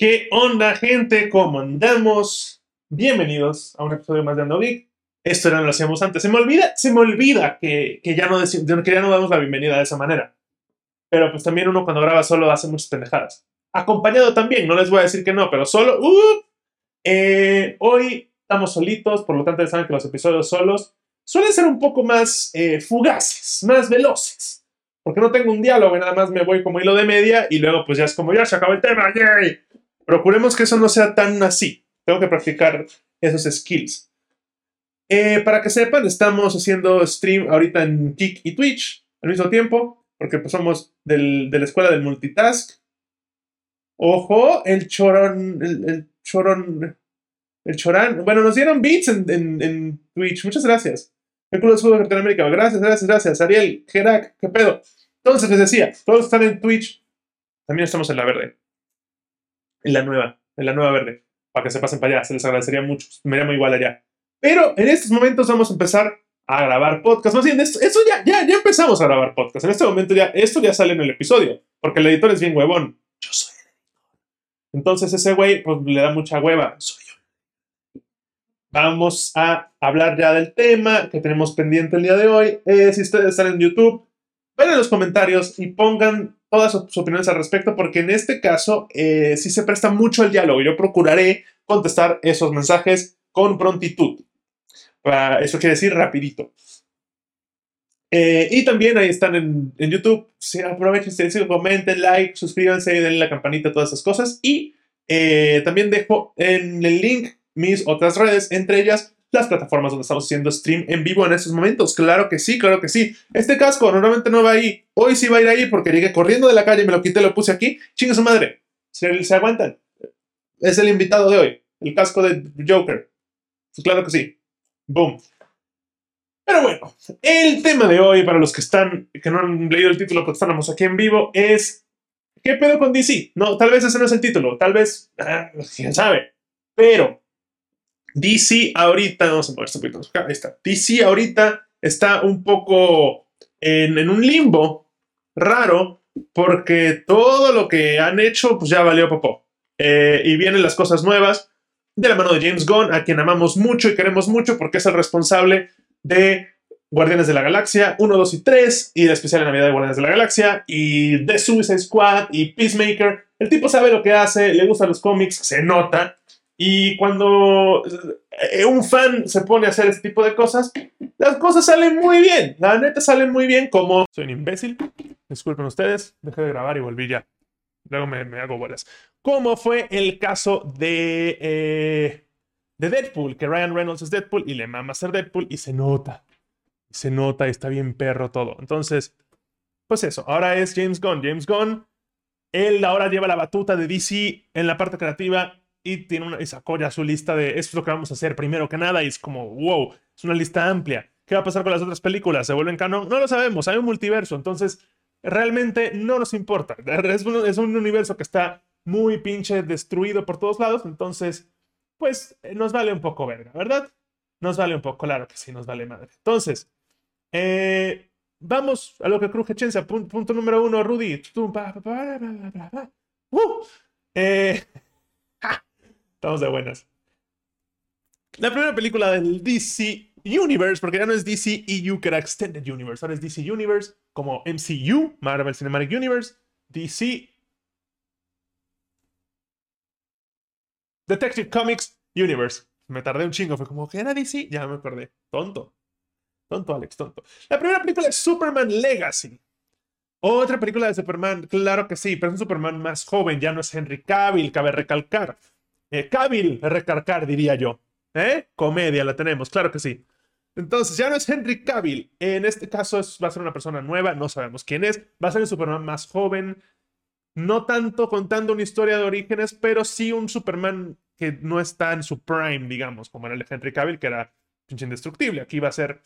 ¿Qué onda, gente? ¿Cómo andamos? Bienvenidos a un episodio más de Ando Geek. Esto no lo hacíamos antes. Se me olvida, se me olvida que, que ya no que ya no damos la bienvenida de esa manera. Pero pues también uno cuando graba solo hace muchas pendejadas. Acompañado también, no les voy a decir que no, pero solo. Uh, eh, hoy estamos solitos, por lo tanto ya saben que los episodios solos suelen ser un poco más eh, fugaces, más veloces porque no tengo un diálogo, nada más me voy como hilo de media y luego pues ya es como ya se acabó el tema, yay. Procuremos que eso no sea tan así. Tengo que practicar esos skills. Eh, para que sepan, estamos haciendo stream ahorita en Kik y Twitch al mismo tiempo, porque pues somos del, de la escuela del multitask. Ojo, el chorón, el, chorón, el chorán. Bueno, nos dieron beats en, en, Twitch. Muchas gracias. El Club de Fútbol de Latinoamérica. Gracias, gracias, gracias. Ariel, Gerak, ¿qué pedo? Entonces les decía, todos están en Twitch. También estamos en la verde. En la nueva, en la nueva verde. Para que se pasen para allá, se les agradecería mucho. Me llamo igual allá. Pero en estos momentos vamos a empezar a grabar podcast. Más bien, eso ya, ya, ya empezamos a grabar podcast. En este momento ya, esto ya sale en el episodio. Porque el editor es bien huevón. Yo soy el editor. Entonces ese güey, pues le da mucha hueva. Soy yo. Vamos a hablar ya del tema que tenemos pendiente el día de hoy. Eh, si ustedes están en YouTube, ven en los comentarios y pongan todas sus opiniones al respecto, porque en este caso eh, sí se presta mucho el diálogo. Yo procuraré contestar esos mensajes con prontitud. eso quiere decir rapidito. Eh, y también ahí están en, YouTube. Sí, aprovechen, si comenten, like, suscríbanse, denle la campanita, todas esas cosas. Y eh, también dejo en el link mis otras redes, entre ellas las plataformas donde estamos haciendo stream en vivo en estos momentos. Claro que sí, claro que sí. Este casco normalmente no va ahí. Hoy sí va a ir ahí porque llegué corriendo de la calle, me lo quité, lo puse aquí. Chinga su madre. Se, se aguantan. Es el invitado de hoy. El casco de Joker. Pues claro que sí. Boom. Pero bueno, el tema de hoy, para los que están, que no han leído el título porque estamos aquí en vivo, es ¿qué pedo con DC? No, tal vez ese no es el título, tal vez, ah, quién sabe. Pero DC ahorita, vamos a poquito ahí está. DC ahorita está un poco en, un limbo raro porque todo lo que han hecho pues ya valió popó. Eh, y vienen las cosas nuevas de la mano de James Gunn, a quien amamos mucho y queremos mucho porque es el responsable de Guardianes de la Galaxia 1, 2 y 3 y la especial de Navidad de Guardianes de la Galaxia y The Suicide Squad y Peacemaker. El tipo sabe lo que hace, le gustan los cómics, se nota. Y cuando eh, un fan se pone a hacer este tipo de cosas, las cosas salen muy bien. La neta salen muy bien como... Soy un imbécil. Disculpen ustedes. Dejé de grabar y volví ya. Luego me, hago bolas. Como fue el caso de, eh, de Deadpool, que Ryan Reynolds es Deadpool y le mama ser Deadpool y se nota. Se nota y está bien perro todo. Entonces, pues eso. Ahora es James Gunn. James Gunn, él ahora lleva la batuta de DC en la parte creativa y, tiene una, y sacó ya su lista de esto es lo que vamos a hacer primero que nada y es como, wow, es una lista amplia. ¿Qué va a pasar con las otras películas? ¿Se vuelven canon? No lo sabemos, hay un multiverso, entonces realmente no nos importa. Es un, es un universo que está muy pinche destruido por todos lados, entonces, pues nos vale un poco verga, ¿verdad? Nos vale un poco, claro que sí, nos vale madre. Entonces, eh, vamos a lo que cruje Chenza. Punto, número uno, Rudy. Uh, eh, Estamos de buenas. La primera película del DC Universe, porque ya no es DC EU, que era Extended Universe, ahora es DC Universe, como MCU, Marvel Cinematic Universe, DC Detective Comics Universe. Me tardé un chingo, fue como, ¿qué era DC? Ya me acordé. Tonto. Tonto, Alex, tonto. La primera película es Superman Legacy. Otra película de Superman, claro que sí, pero es un Superman más joven, ya no es Henry Cavill, cabe recalcar. Eh, Cavill, recargar, diría yo. ¿Eh? Comedia, la tenemos, claro que sí. Entonces, ya no es Henry Cavill. En este caso es, va a ser una persona nueva, no sabemos quién es. Va a ser el Superman más joven. No tanto contando una historia de orígenes, pero sí un Superman que no está en su prime, digamos, como era el de Henry Cavill, que era pinche indestructible. Aquí va a ser.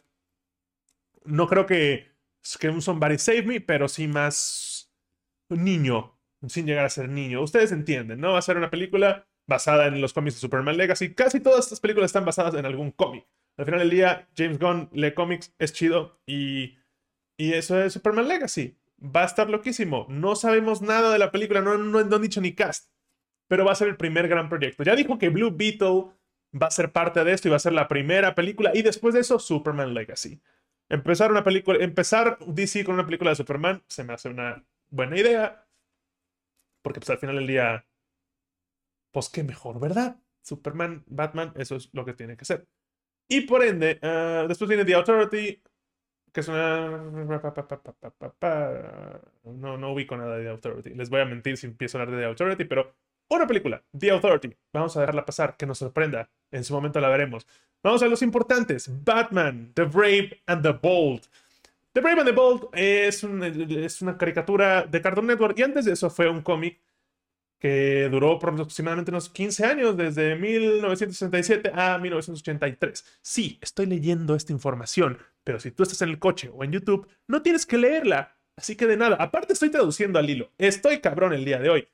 No creo que, que un Somebody Save Me, pero sí más niño, sin llegar a ser niño. Ustedes entienden, ¿no? Va a ser una película basada en los cómics de Superman Legacy. Casi todas estas películas están basadas en algún cómic. Al final del día, James Gunn lee cómics, es chido y, y eso es Superman Legacy. Va a estar loquísimo. No sabemos nada de la película, no, no, han dicho ni cast. pero va a ser el primer gran proyecto. Ya dijo que Blue Beetle va a ser parte de esto y va a ser la primera película. Y después de eso, Superman Legacy. Empezar una película, empezar DC con una película de Superman se me hace una buena idea. Porque pues al final del día, pues qué mejor, ¿verdad? Superman, Batman, eso es lo que tiene que ser. Y por ende, uh, después viene The Authority, que es una... No, no ubico nada de The Authority. Les voy a mentir si empiezo a hablar de The Authority, pero una película, The Authority. Vamos a dejarla pasar, que nos sorprenda. En su momento la veremos. Vamos a los importantes. Batman, The Brave and the Bold. The Brave and the Bold es, es una caricatura de Cartoon Network y antes de eso fue un cómic que duró aproximadamente unos 15 años, desde 1967 a 1983. Sí, estoy leyendo esta información, pero si tú estás en el coche o en YouTube, no tienes que leerla. Así que de nada, aparte estoy traduciendo al hilo. Estoy cabrón el día de hoy.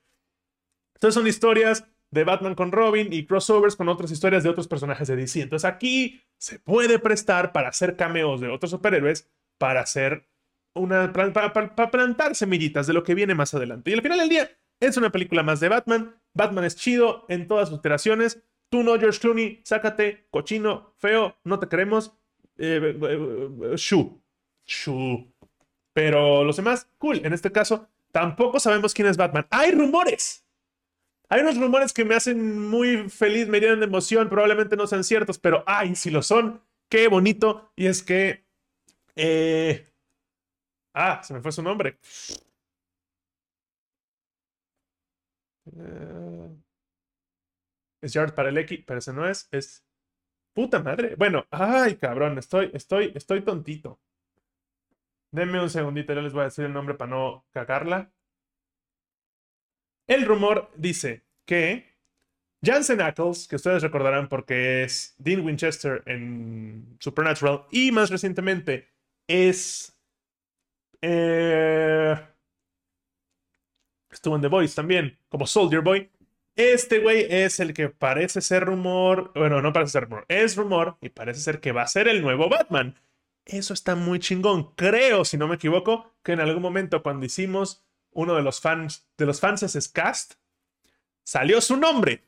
Entonces son historias de Batman con Robin y crossovers con otras historias de otros personajes de DC. Entonces aquí se puede prestar para hacer cameos de otros superhéroes, para hacer una para, plantar semillitas de lo que viene más adelante. Y al final del día es una película más de Batman. Batman es chido en todas sus iteraciones. Tú no, George Clooney, sácate, cochino, feo, no te queremos. Eh, eh, eh, shu. Shu. Pero los demás, cool. En este caso, tampoco sabemos quién es Batman. Hay rumores. Hay unos rumores que me hacen muy feliz, me llenan de emoción, probablemente no sean ciertos, pero ay, si lo son, qué bonito. Y es que... Ah, se me fue su nombre. Eh, es Jared Padalecki, pero ese no es, es... Puta madre. Bueno, ay, cabrón, estoy, estoy, estoy tontito. Denme un segundito, yo les voy a decir el nombre para no cagarla. El rumor dice que Jansen Ackles, que ustedes recordarán porque es Dean Winchester en Supernatural y más recientemente es... Eh, estuvo en The Voice también, como Soldier Boy. Este güey es el que parece ser rumor, bueno, no parece ser rumor, es rumor y parece ser que va a ser el nuevo Batman. Eso está muy chingón. Creo, si no me equivoco, que en algún momento cuando hicimos uno de los fans, de los fans es Cast, salió su nombre.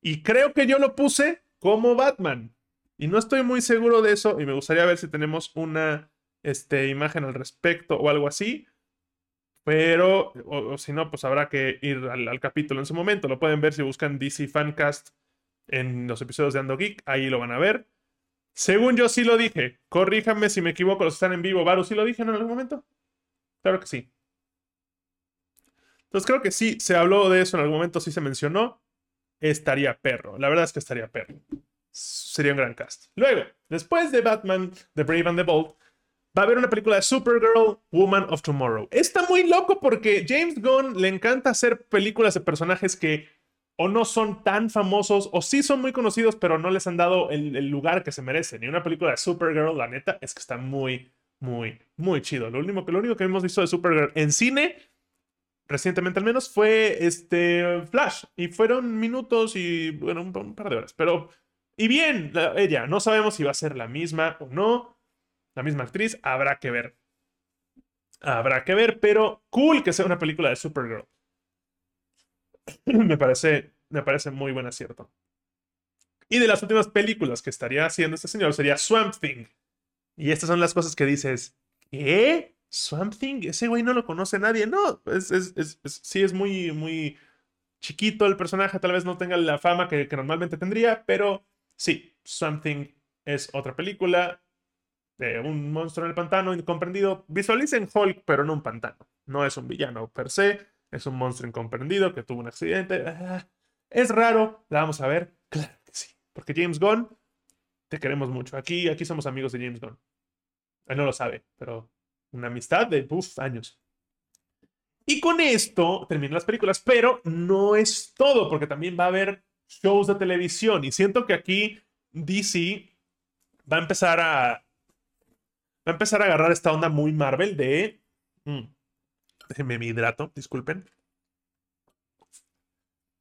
Y creo que yo lo puse como Batman. Y no estoy muy seguro de eso y me gustaría ver si tenemos una este, imagen al respecto o algo así. Pero, o, si no, pues habrá que ir al, capítulo en su momento. Lo pueden ver si buscan DC Fancast en los episodios de Ando Geek. Ahí lo van a ver. Según yo sí lo dije. Corríjanme si me equivoco, los están en vivo. Varus, ¿sí lo dije en algún momento? Claro que sí. Entonces creo que sí, se habló de eso en algún momento, sí se mencionó. Estaría perro. La verdad es que estaría perro. Sería un gran cast. Luego, después de Batman, The Brave and the Bold, va a haber una película de Supergirl, Woman of Tomorrow. Está muy loco porque James Gunn le encanta hacer películas de personajes que o no son tan famosos o sí son muy conocidos, pero no les han dado el, el lugar que se merecen. Y una película de Supergirl, la neta, es que está muy, muy, muy chido. Lo único, lo único que hemos visto de Supergirl en cine recientemente al menos, fue este Flash. Y fueron minutos y, bueno, un, par de horas. Pero, y bien, ella, no sabemos si va a ser la misma o no. La misma actriz, habrá que ver. Habrá que ver, pero cool que sea una película de Supergirl. me, parece, me parece muy buen acierto. Y de las últimas películas que estaría haciendo este señor sería Swamp Thing. Y estas son las cosas que dices, ¿qué? Swamp Thing, ese güey no lo conoce nadie. No, es, es, sí es muy, muy chiquito el personaje, tal vez no tenga la fama que, normalmente tendría, pero sí, Swamp Thing es otra película de un monstruo en el pantano incomprendido. Visualicen Hulk, pero no un pantano. No es un villano per se, es un monstruo incomprendido que tuvo un accidente. Ah, es raro, la vamos a ver. Claro que sí, porque James Gunn, te queremos mucho. Aquí, aquí somos amigos de James Gunn. Él no lo sabe, pero una amistad de años. Y con esto terminan las películas, pero no es todo, porque también va a haber shows de televisión. Y siento que aquí DC va a empezar a. Va a empezar a agarrar esta onda muy Marvel de. Mm, déjenme mi hidrato, disculpen.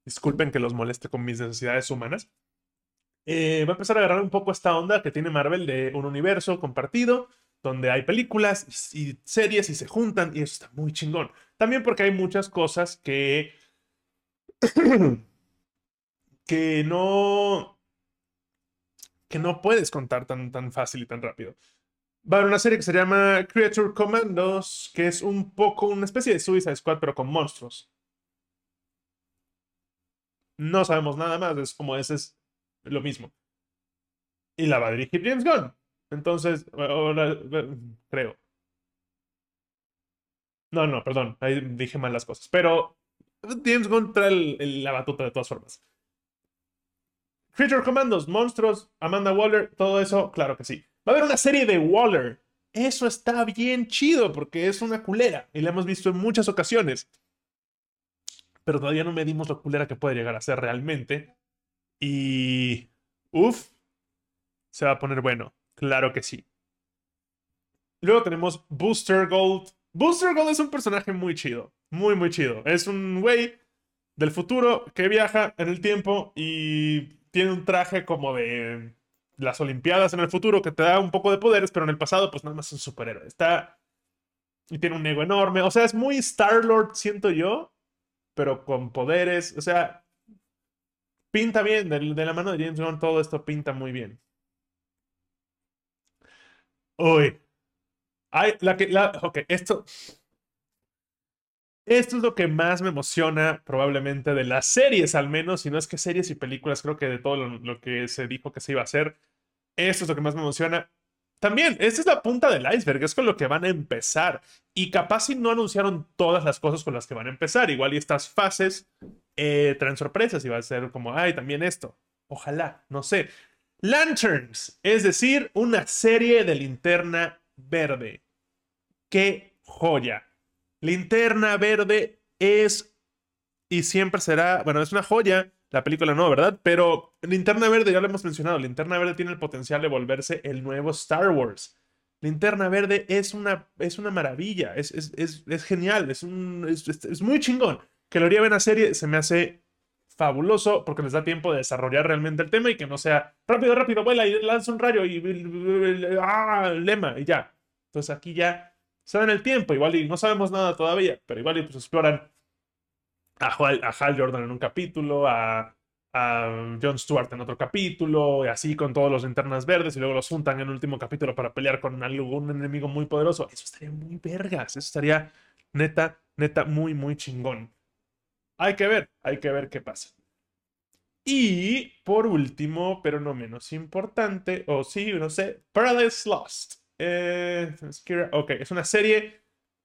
Disculpen que los moleste con mis necesidades humanas. Eh, va a empezar a agarrar un poco esta onda que tiene Marvel de un universo compartido donde hay películas y series y se juntan y eso está muy chingón. También porque hay muchas cosas que que no. que no puedes contar tan, tan fácil y tan rápido. Va a haber una serie que se llama Creature Commandos, que es un poco una especie de Suicide Squad, pero con monstruos. No sabemos nada más, es como ese es lo mismo. Y la va a dirigir James Gunn. Entonces, creo. No, no, perdón, ahí dije mal las cosas. Pero James Gunn trae la batuta de todas formas. Creature Commandos, monstruos, Amanda Waller, todo eso, claro que sí. Va a haber una serie de Waller. Eso está bien chido porque es una culera y la hemos visto en muchas ocasiones. Pero todavía no medimos lo culera que puede llegar a ser realmente. Y... Uf, se va a poner bueno. Claro que sí. Luego tenemos Booster Gold. Booster Gold es un personaje muy chido. Muy, muy chido. Es un güey del futuro que viaja en el tiempo y tiene un traje como de las Olimpiadas en el futuro que te da un poco de poderes, pero en el pasado, pues nada más es un superhéroe. Está. Y tiene un ego enorme. O sea, es muy Star-Lord, siento yo, pero con poderes. O sea, pinta bien. De, la mano de James Gunn, todo esto pinta muy bien. Uy. Ay, la que. La, ok, esto. Esto es lo que más me emociona probablemente de las series, al menos, si no es que series y películas, creo que de todo lo, que se dijo que se iba a hacer, esto es lo que más me emociona. También, esta es la punta del iceberg, es con lo que van a empezar. Y capaz si no anunciaron todas las cosas con las que van a empezar, igual y estas fases eh, traen sorpresas y va a ser como, ay, también esto. Ojalá, no sé. Lanterns, es decir, una serie de linterna verde. ¡Qué joya! Linterna Verde es y siempre será, bueno, es una joya, la película no, ¿verdad? Pero Linterna Verde, ya lo hemos mencionado, Linterna Verde tiene el potencial de volverse el nuevo Star Wars. Linterna Verde es una, es una maravilla, es, es, genial, es, un, es, muy chingón. Que lo haría en la serie se me hace fabuloso porque les da tiempo de desarrollar realmente el tema y que no sea rápido, rápido, vuela y lanza un rayo y, ah, lema y ya. Entonces aquí ya se dan el tiempo, igual y no sabemos nada todavía, pero igual y pues exploran a, Hal, Jordan en un capítulo, a, a Jon Stewart en otro capítulo, y así con todos los linternas verdes, y luego los juntan en el último capítulo para pelear con algún enemigo muy poderoso. Eso estaría muy vergas, eso estaría neta, neta, muy, muy chingón. Hay que ver, hay que ver qué pasa. Y por último, pero no menos importante, o sí, no sé, Paradise Lost. Eh, ok, es una serie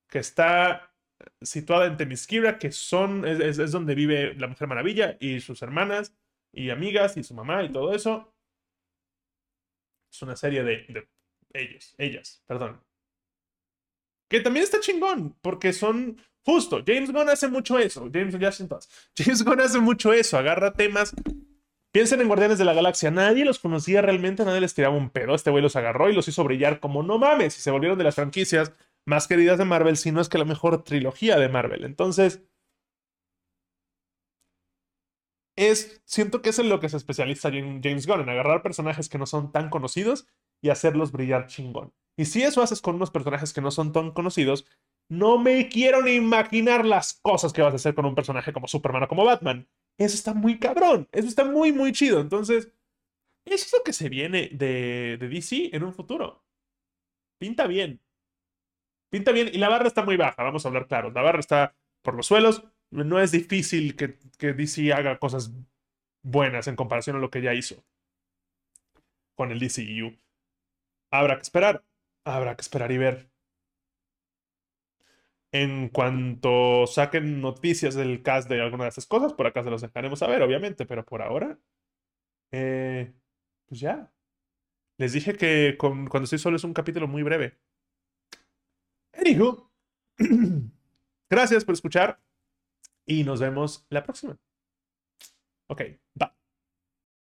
que está situada en Temiskira, que son, es, donde vive la Mujer Maravilla y sus hermanas y amigas y su mamá y todo eso. Es una serie de, ellos, ellas, perdón. Que también está chingón, porque son justo. James Gunn hace mucho eso. James, James Gunn hace mucho eso. Agarra temas Piensen en Guardianes de la Galaxia. Nadie los conocía realmente, nadie les tiraba un pedo. Este güey los agarró y los hizo brillar como no mames. Y se volvieron de las franquicias más queridas de Marvel, si no es que la mejor trilogía de Marvel. Entonces. Es, siento que es en lo que se especializa James Gunn, en agarrar personajes que no son tan conocidos y hacerlos brillar chingón. Y si eso haces con unos personajes que no son tan conocidos, no me quiero ni imaginar las cosas que vas a hacer con un personaje como Superman o como Batman. Eso está muy cabrón. Eso está muy, muy chido. Entonces, eso es lo que se viene de, DC en un futuro. Pinta bien. Pinta bien. Y la barra está muy baja, vamos a hablar claro. La barra está por los suelos. No es difícil que, que DC haga cosas buenas en comparación a lo que ya hizo con el DCU. Habrá que esperar. Habrá que esperar y ver. En cuanto saquen noticias del cast de alguna de esas cosas, por acá se los dejaremos saber, obviamente, pero por ahora, eh, pues ya. Les dije que cuando estoy solo es un capítulo muy breve. Anywho, gracias por escuchar y nos vemos la próxima. Ok, bye.